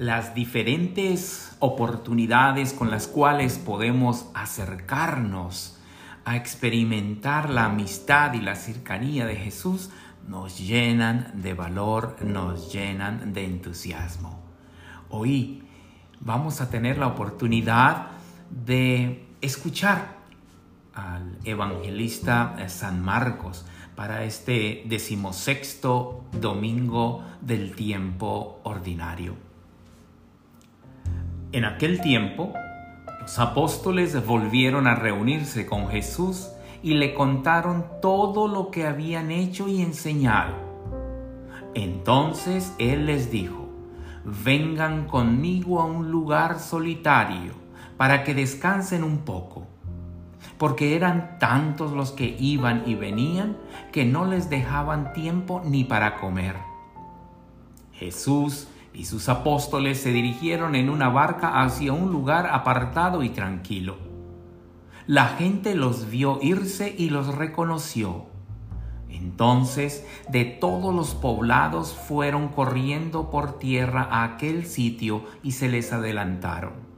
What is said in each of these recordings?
las diferentes oportunidades con las cuales podemos acercarnos a experimentar la amistad y la cercanía de Jesús nos llenan de valor, nos llenan de entusiasmo. Hoy vamos a tener la oportunidad de escuchar al evangelista San Marcos para este decimosexto domingo del tiempo ordinario. En aquel tiempo, los apóstoles volvieron a reunirse con Jesús y le contaron todo lo que habían hecho y enseñado. Entonces Él les dijo, vengan conmigo a un lugar solitario para que descansen un poco, porque eran tantos los que iban y venían que no les dejaban tiempo ni para comer. Jesús y sus apóstoles se dirigieron en una barca hacia un lugar apartado y tranquilo. La gente los vio irse y los reconoció. Entonces de todos los poblados fueron corriendo por tierra a aquel sitio y se les adelantaron.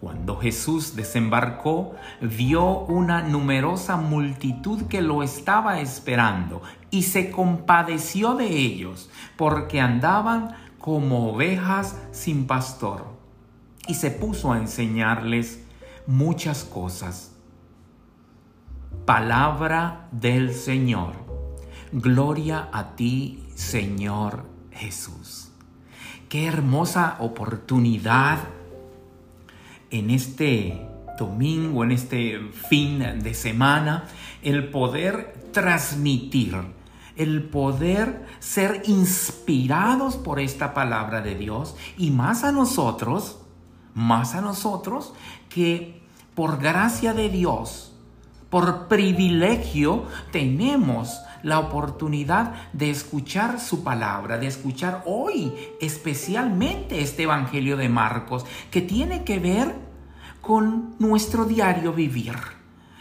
Cuando Jesús desembarcó, vio una numerosa multitud que lo estaba esperando y se compadeció de ellos, porque andaban como ovejas sin pastor y se puso a enseñarles muchas cosas. Palabra del Señor. Gloria a ti, Señor Jesús. Qué hermosa oportunidad en este domingo, en este fin de semana, el poder transmitir el poder ser inspirados por esta palabra de Dios y más a nosotros, más a nosotros que por gracia de Dios, por privilegio, tenemos la oportunidad de escuchar su palabra, de escuchar hoy especialmente este Evangelio de Marcos, que tiene que ver con nuestro diario vivir.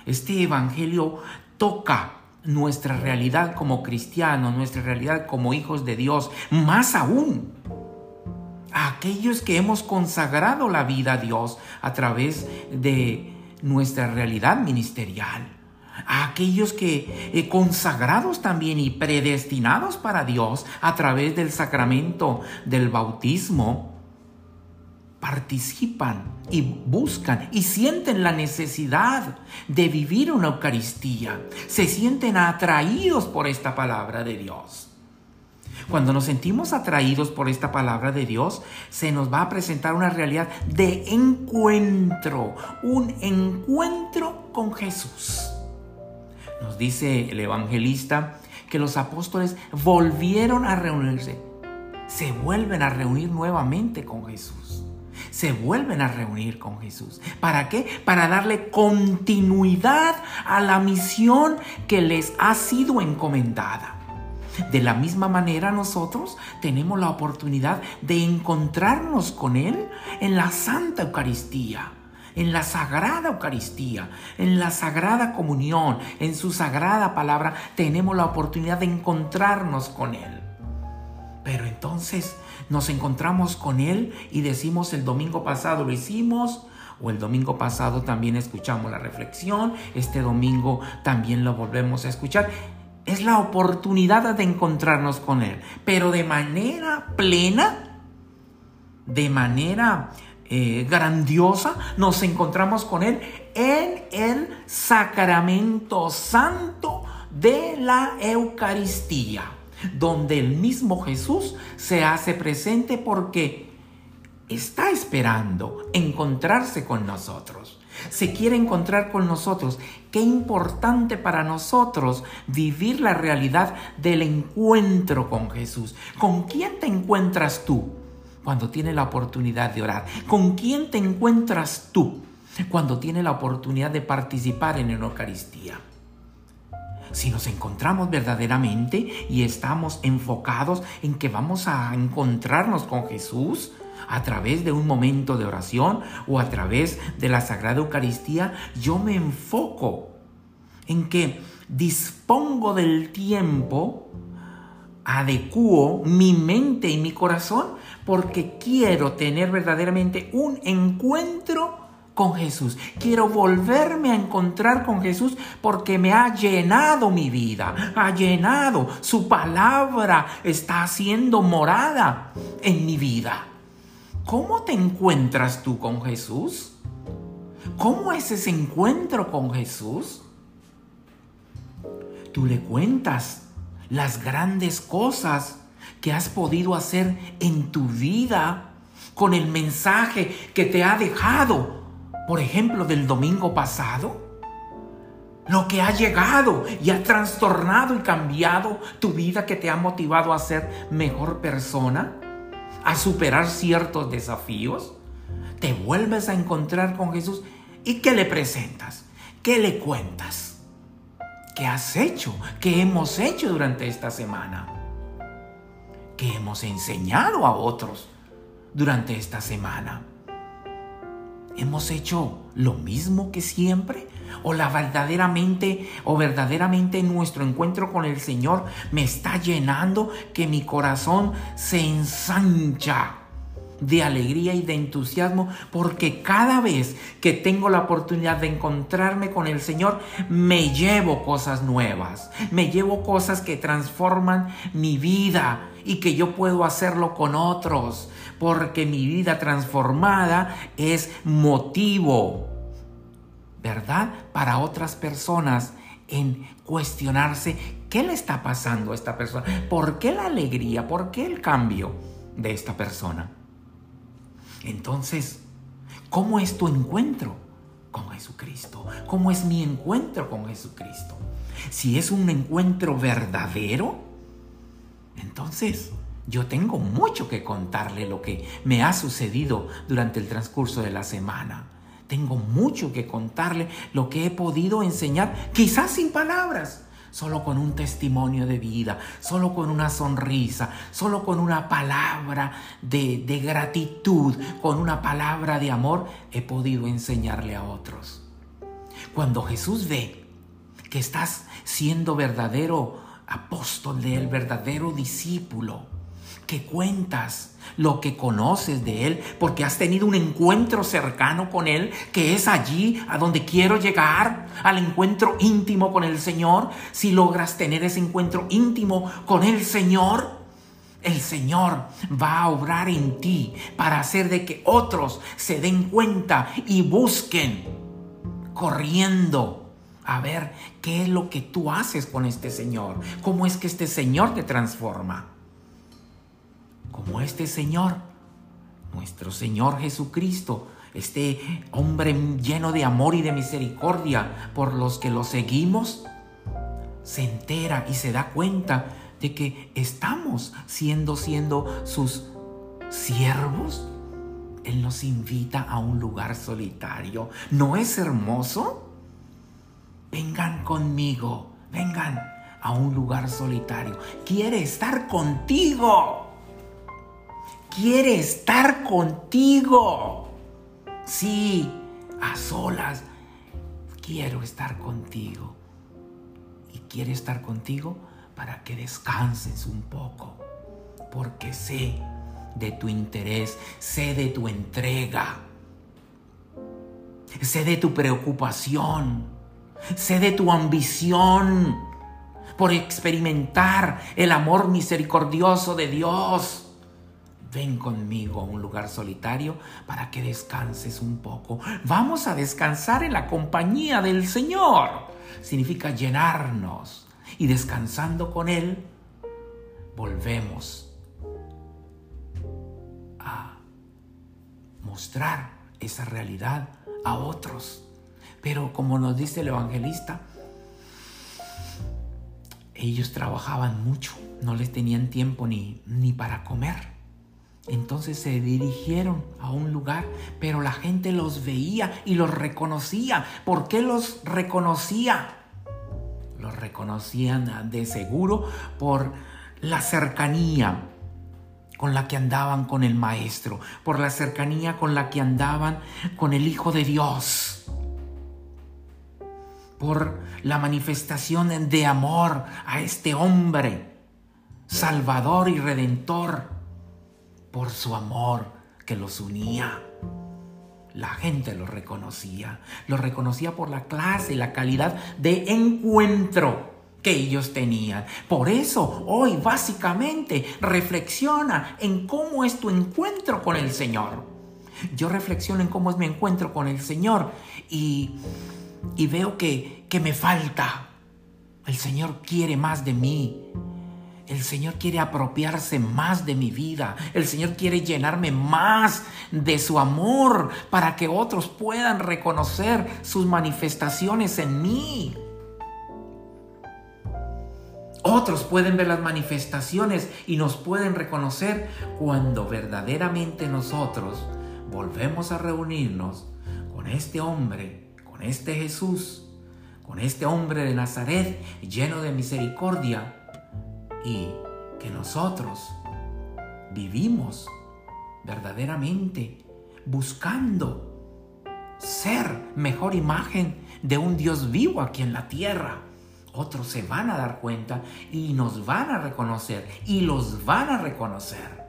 Este Evangelio toca nuestra realidad como cristianos, nuestra realidad como hijos de Dios, más aún a aquellos que hemos consagrado la vida a Dios a través de nuestra realidad ministerial, a aquellos que eh, consagrados también y predestinados para Dios a través del sacramento del bautismo, participan y buscan y sienten la necesidad de vivir una Eucaristía. Se sienten atraídos por esta palabra de Dios. Cuando nos sentimos atraídos por esta palabra de Dios, se nos va a presentar una realidad de encuentro, un encuentro con Jesús. Nos dice el evangelista que los apóstoles volvieron a reunirse, se vuelven a reunir nuevamente con Jesús se vuelven a reunir con Jesús. ¿Para qué? Para darle continuidad a la misión que les ha sido encomendada. De la misma manera nosotros tenemos la oportunidad de encontrarnos con Él en la Santa Eucaristía, en la Sagrada Eucaristía, en la Sagrada Comunión, en su Sagrada Palabra, tenemos la oportunidad de encontrarnos con Él. Pero entonces nos encontramos con Él y decimos el domingo pasado lo hicimos, o el domingo pasado también escuchamos la reflexión, este domingo también lo volvemos a escuchar. Es la oportunidad de encontrarnos con Él, pero de manera plena, de manera eh, grandiosa, nos encontramos con Él en el sacramento santo de la Eucaristía donde el mismo Jesús se hace presente porque está esperando encontrarse con nosotros. Se quiere encontrar con nosotros. Qué importante para nosotros vivir la realidad del encuentro con Jesús. ¿Con quién te encuentras tú cuando tienes la oportunidad de orar? ¿Con quién te encuentras tú cuando tienes la oportunidad de participar en la Eucaristía? Si nos encontramos verdaderamente y estamos enfocados en que vamos a encontrarnos con Jesús a través de un momento de oración o a través de la Sagrada Eucaristía, yo me enfoco en que dispongo del tiempo adecuo mi mente y mi corazón porque quiero tener verdaderamente un encuentro con Jesús. Quiero volverme a encontrar con Jesús porque me ha llenado mi vida, ha llenado. Su palabra está haciendo morada en mi vida. ¿Cómo te encuentras tú con Jesús? ¿Cómo es ese encuentro con Jesús? Tú le cuentas las grandes cosas que has podido hacer en tu vida con el mensaje que te ha dejado, por ejemplo, del domingo pasado. Lo que ha llegado y ha trastornado y cambiado tu vida que te ha motivado a ser mejor persona, a superar ciertos desafíos. Te vuelves a encontrar con Jesús y ¿qué le presentas? ¿Qué le cuentas? ¿Qué has hecho? ¿Qué hemos hecho durante esta semana? ¿Qué hemos enseñado a otros durante esta semana? ¿Hemos hecho lo mismo que siempre? ¿O la verdaderamente o verdaderamente nuestro encuentro con el Señor me está llenando que mi corazón se ensancha? de alegría y de entusiasmo porque cada vez que tengo la oportunidad de encontrarme con el Señor me llevo cosas nuevas, me llevo cosas que transforman mi vida y que yo puedo hacerlo con otros porque mi vida transformada es motivo, ¿verdad? Para otras personas en cuestionarse qué le está pasando a esta persona, por qué la alegría, por qué el cambio de esta persona. Entonces, ¿cómo es tu encuentro con Jesucristo? ¿Cómo es mi encuentro con Jesucristo? Si es un encuentro verdadero, entonces yo tengo mucho que contarle lo que me ha sucedido durante el transcurso de la semana. Tengo mucho que contarle lo que he podido enseñar, quizás sin palabras, solo con un testimonio de vida, solo con una sonrisa, solo con una palabra de, gratitud, con una palabra de amor, he podido enseñarle a otros. Cuando Jesús ve que estás siendo verdadero apóstol de él, verdadero discípulo, que cuentas lo que conoces de Él, porque has tenido un encuentro cercano con Él, que es allí a donde quiero llegar, al encuentro íntimo con el Señor. Si logras tener ese encuentro íntimo con el Señor, el Señor va a obrar en ti para hacer de que otros se den cuenta y busquen corriendo a ver qué es lo que tú haces con este Señor, cómo es que este Señor te transforma como este Señor, nuestro Señor Jesucristo, este hombre lleno de amor y de misericordia por los que lo seguimos, se entera y se da cuenta de que estamos siendo siendo sus siervos. Él nos invita a un lugar solitario. ¿No es hermoso? Vengan conmigo, vengan a un lugar solitario. Quiere estar contigo quiere estar contigo. Sí, a solas. Quiero estar contigo. Y quiere estar contigo para que descanses un poco. Porque sé de tu interés, sé de tu entrega, sé de tu preocupación, sé de tu ambición por experimentar el amor misericordioso de Dios ven conmigo a un lugar solitario para que descanses un poco. Vamos a descansar en la compañía del Señor. Significa llenarnos y descansando con Él, volvemos a mostrar esa realidad a otros. Pero como nos dice el evangelista, ellos trabajaban mucho, no les tenían tiempo ni, ni para comer. Entonces se dirigieron a un lugar, pero la gente los veía y los reconocía. ¿Por qué los reconocía? Los reconocían de seguro por la cercanía con la que andaban con el Maestro, por la cercanía con la que andaban con el Hijo de Dios, por la manifestación de amor a este hombre Salvador y Redentor por su amor que los unía. La gente lo reconocía, lo reconocía por la clase y la calidad de encuentro que ellos tenían. Por eso hoy básicamente reflexiona en cómo es tu encuentro con el Señor. Yo reflexiono en cómo es mi encuentro con el Señor y, y veo que, que me falta. El Señor quiere más de mí. El Señor quiere apropiarse más de mi vida. El Señor quiere llenarme más de su amor para que otros puedan reconocer sus manifestaciones en mí. Otros pueden ver las manifestaciones y nos pueden reconocer cuando verdaderamente nosotros volvemos a reunirnos con este hombre, con este Jesús, con este hombre de Nazaret lleno de misericordia y que nosotros vivimos verdaderamente buscando ser mejor imagen de un Dios vivo aquí en la tierra. Otros se van a dar cuenta y nos van a reconocer y los van a reconocer.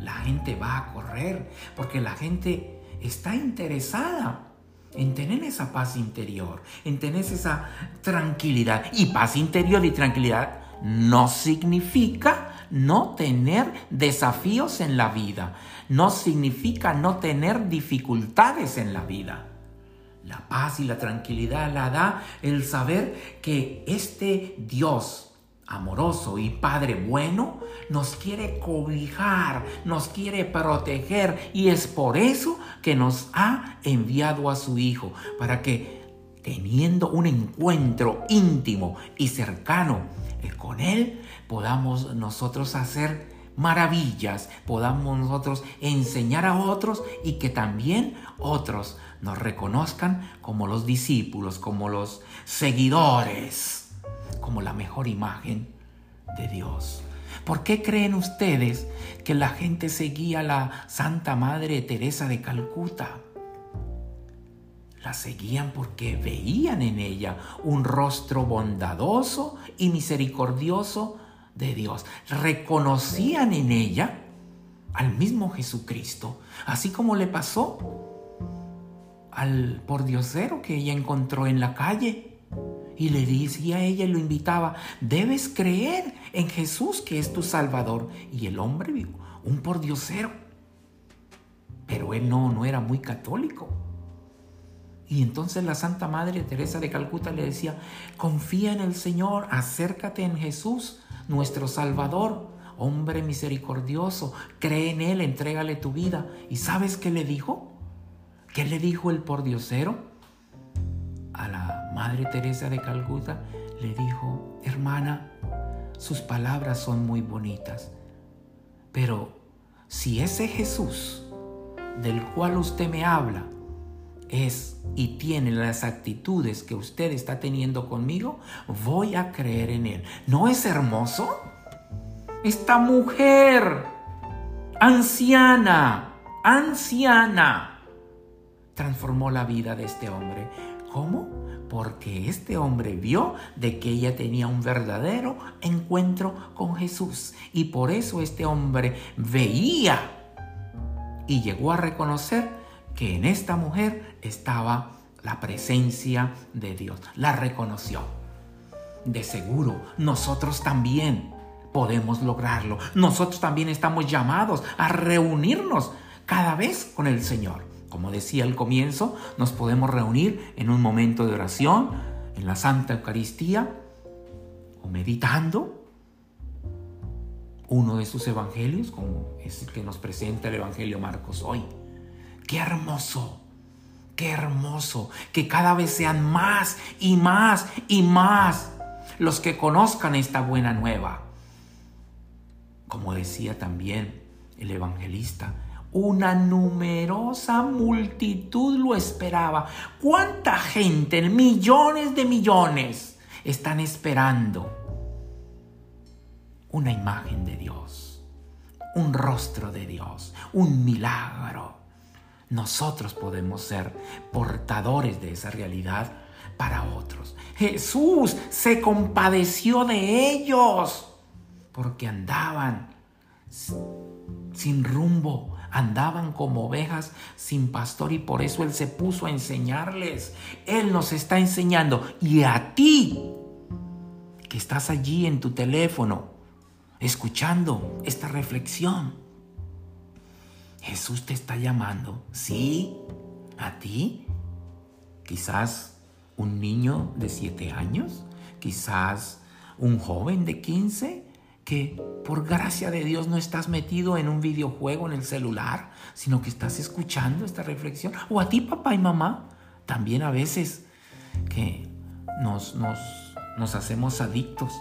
La gente va a correr porque la gente está interesada en tener esa paz interior, en tener esa tranquilidad. Y paz interior y tranquilidad no significa no tener desafíos en la vida, no significa no tener dificultades en la vida. La paz y la tranquilidad la da el saber que este Dios amoroso y Padre bueno nos quiere cobijar, nos quiere proteger y es por eso que nos ha enviado a su Hijo, para que teniendo un encuentro íntimo y cercano con Él podamos nosotros hacer maravillas, podamos nosotros enseñar a otros y que también otros nos reconozcan como los discípulos, como los seguidores, como la mejor imagen de Dios. ¿Por qué creen ustedes que la gente seguía a la Santa Madre Teresa de Calcuta? La seguían porque veían en ella un rostro bondadoso y misericordioso de Dios. Reconocían en ella al mismo Jesucristo, así como le pasó al pordiosero que ella encontró en la calle. Y le decía a ella y lo invitaba, debes creer en Jesús que es tu Salvador. Y el hombre, un pordiosero. Pero él no, no era muy católico. Y entonces la Santa Madre Teresa de Calcuta le decía, confía en el Señor, acércate en Jesús, nuestro Salvador, hombre misericordioso, cree en Él, entrégale tu vida. ¿Y sabes qué le dijo? ¿Qué le dijo el pordiosero? A la Madre Teresa de Calcuta le dijo, hermana, sus palabras son muy bonitas, pero si ese Jesús del cual usted me habla, es y tiene las actitudes que usted está teniendo conmigo, voy a creer en Él. ¿No es hermoso? Esta mujer, anciana, anciana, transformó la vida de este hombre. ¿Cómo? Porque este hombre vio de que ella tenía un verdadero encuentro con Jesús. Y por eso este hombre veía y llegó a reconocer que en esta mujer estaba la presencia de Dios. La reconoció. De seguro, nosotros también podemos lograrlo. Nosotros también estamos llamados a reunirnos cada vez con el Señor. Como decía al comienzo, nos podemos reunir en un momento de oración, en la Santa Eucaristía, o meditando uno de sus evangelios, como es el que nos presenta el Evangelio Marcos hoy. Qué hermoso, qué hermoso que cada vez sean más y más y más los que conozcan esta buena nueva. Como decía también el evangelista, una numerosa multitud lo esperaba. ¿Cuánta gente, millones de millones, están esperando una imagen de Dios, un rostro de Dios, un milagro? Nosotros podemos ser portadores de esa realidad para otros. Jesús se compadeció de ellos porque andaban sin rumbo, andaban como ovejas sin pastor y por eso Él se puso a enseñarles. Él nos está enseñando y a ti que estás allí en tu teléfono escuchando esta reflexión. Jesús te está llamando, sí, a ti. Quizás un niño de siete años, quizás un joven de 15, que por gracia de Dios no estás metido en un videojuego en el celular, sino que estás escuchando esta reflexión. O a ti, papá y mamá, también a veces que nos, nos hacemos adictos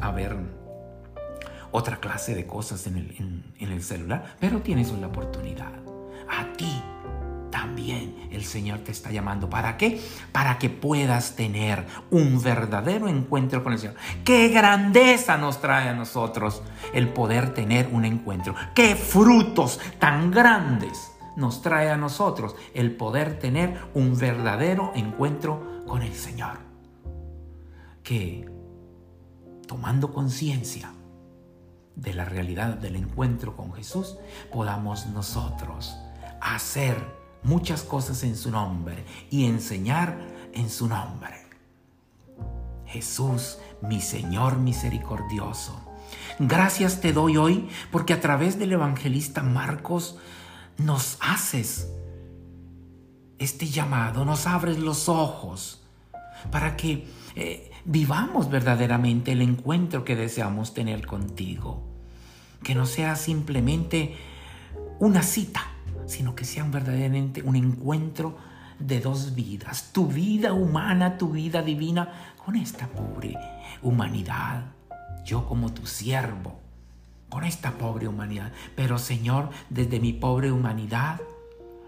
a ver otra clase de cosas en el, celular, pero tienes una oportunidad. A ti también el Señor te está llamando. ¿Para qué? Para que puedas tener un verdadero encuentro con el Señor. Qué grandeza nos trae a nosotros el poder tener un encuentro. Qué frutos tan grandes nos trae a nosotros el poder tener un verdadero encuentro con el Señor. Que tomando conciencia de la realidad del encuentro con Jesús, podamos nosotros hacer muchas cosas en su nombre y enseñar en su nombre. Jesús, mi Señor misericordioso, gracias te doy hoy porque a través del evangelista Marcos nos haces este llamado, nos abres los ojos para que eh, vivamos verdaderamente el encuentro que deseamos tener contigo. Que no sea simplemente una cita, sino que sean verdaderamente un encuentro de dos vidas, tu vida humana, tu vida divina, con esta pobre humanidad, yo como tu siervo, con esta pobre humanidad. Pero Señor, desde mi pobre humanidad,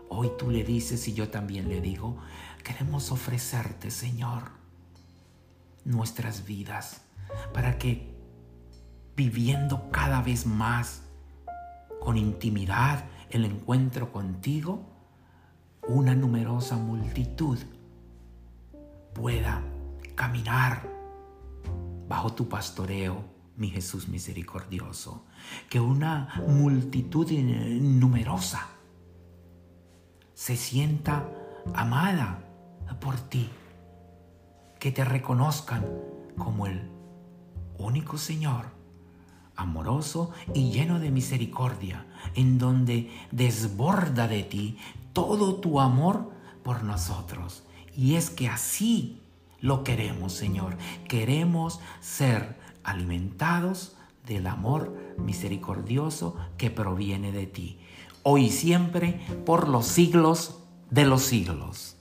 hoy tú le dices y yo también le digo, queremos ofrecerte, Señor, nuestras vidas, para que viviendo cada vez más con intimidad, el encuentro contigo, una numerosa multitud pueda caminar bajo tu pastoreo, mi Jesús misericordioso. Que una multitud numerosa se sienta amada por ti. Que te reconozcan como el único Señor amoroso y lleno de misericordia, en donde desborda de ti todo tu amor por nosotros. Y es que así lo queremos, Señor. Queremos ser alimentados del amor misericordioso que proviene de ti, hoy y siempre, por los siglos de los siglos.